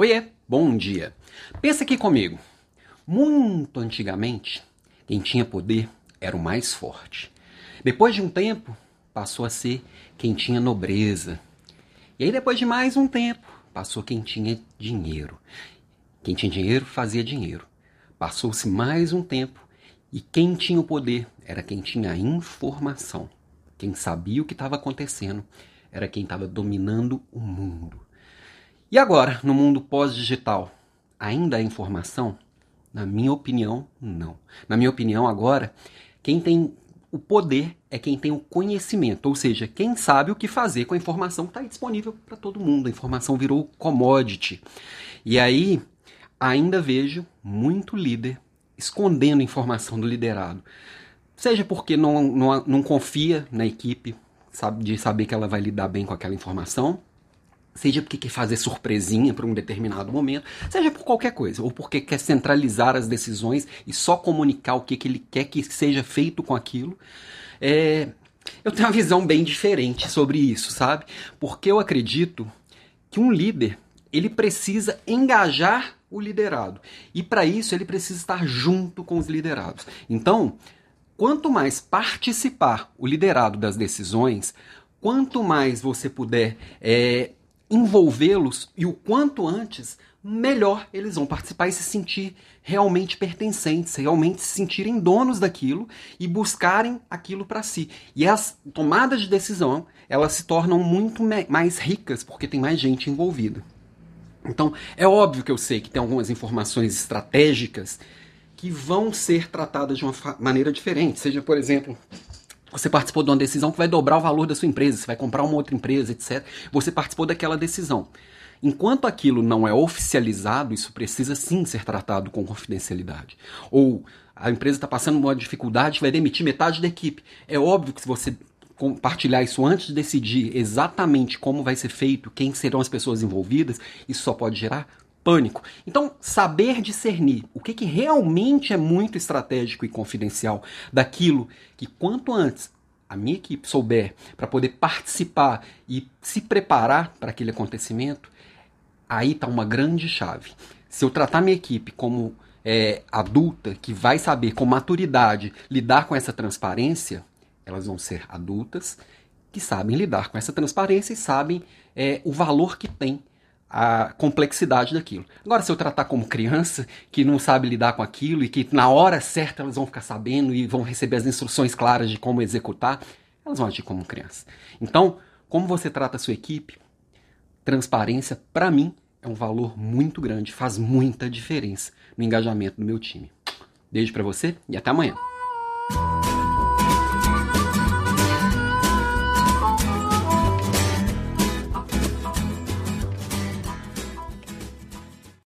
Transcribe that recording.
Oiê, bom dia. Pensa aqui comigo. Muito antigamente, quem tinha poder era o mais forte. Depois de um tempo, passou a ser quem tinha nobreza. E aí, depois de mais um tempo, passou quem tinha dinheiro. Quem tinha dinheiro fazia dinheiro. Passou-se mais um tempo e quem tinha o poder era quem tinha a informação. Quem sabia o que estava acontecendo era quem estava dominando o mundo. E agora, no mundo pós-digital, ainda há informação? Na minha opinião, não. Na minha opinião, agora, quem tem o poder é quem tem o conhecimento, ou seja, quem sabe o que fazer com a informação que está disponível para todo mundo. A informação virou commodity. E aí, ainda vejo muito líder escondendo informação do liderado. Seja porque não, não, não confia na equipe, sabe, de saber que ela vai lidar bem com aquela informação, seja porque quer fazer surpresinha para um determinado momento, seja por qualquer coisa, ou porque quer centralizar as decisões e só comunicar o que, que ele quer que seja feito com aquilo. É, eu tenho uma visão bem diferente sobre isso, sabe? Porque eu acredito que um líder ele precisa engajar o liderado e para isso ele precisa estar junto com os liderados. Então Quanto mais participar o liderado das decisões, quanto mais você puder é, envolvê-los e o quanto antes, melhor eles vão participar e se sentir realmente pertencentes, realmente se sentirem donos daquilo e buscarem aquilo para si. E as tomadas de decisão, elas se tornam muito mais ricas porque tem mais gente envolvida. Então, é óbvio que eu sei que tem algumas informações estratégicas que vão ser tratadas de uma maneira diferente. Seja, por exemplo, você participou de uma decisão que vai dobrar o valor da sua empresa, você vai comprar uma outra empresa, etc. Você participou daquela decisão. Enquanto aquilo não é oficializado, isso precisa sim ser tratado com confidencialidade. Ou a empresa está passando uma dificuldade, vai demitir metade da equipe. É óbvio que se você compartilhar isso antes de decidir exatamente como vai ser feito, quem serão as pessoas envolvidas, isso só pode gerar pânico. Então, saber discernir o que, que realmente é muito estratégico e confidencial daquilo que quanto antes a minha equipe souber para poder participar e se preparar para aquele acontecimento, aí está uma grande chave. Se eu tratar minha equipe como é, adulta, que vai saber com maturidade lidar com essa transparência, elas vão ser adultas que sabem lidar com essa transparência e sabem é, o valor que tem a complexidade daquilo. Agora, se eu tratar como criança que não sabe lidar com aquilo e que na hora certa elas vão ficar sabendo e vão receber as instruções claras de como executar, elas vão agir como criança. Então, como você trata a sua equipe, transparência, para mim, é um valor muito grande, faz muita diferença no engajamento do meu time. Beijo para você e até amanhã.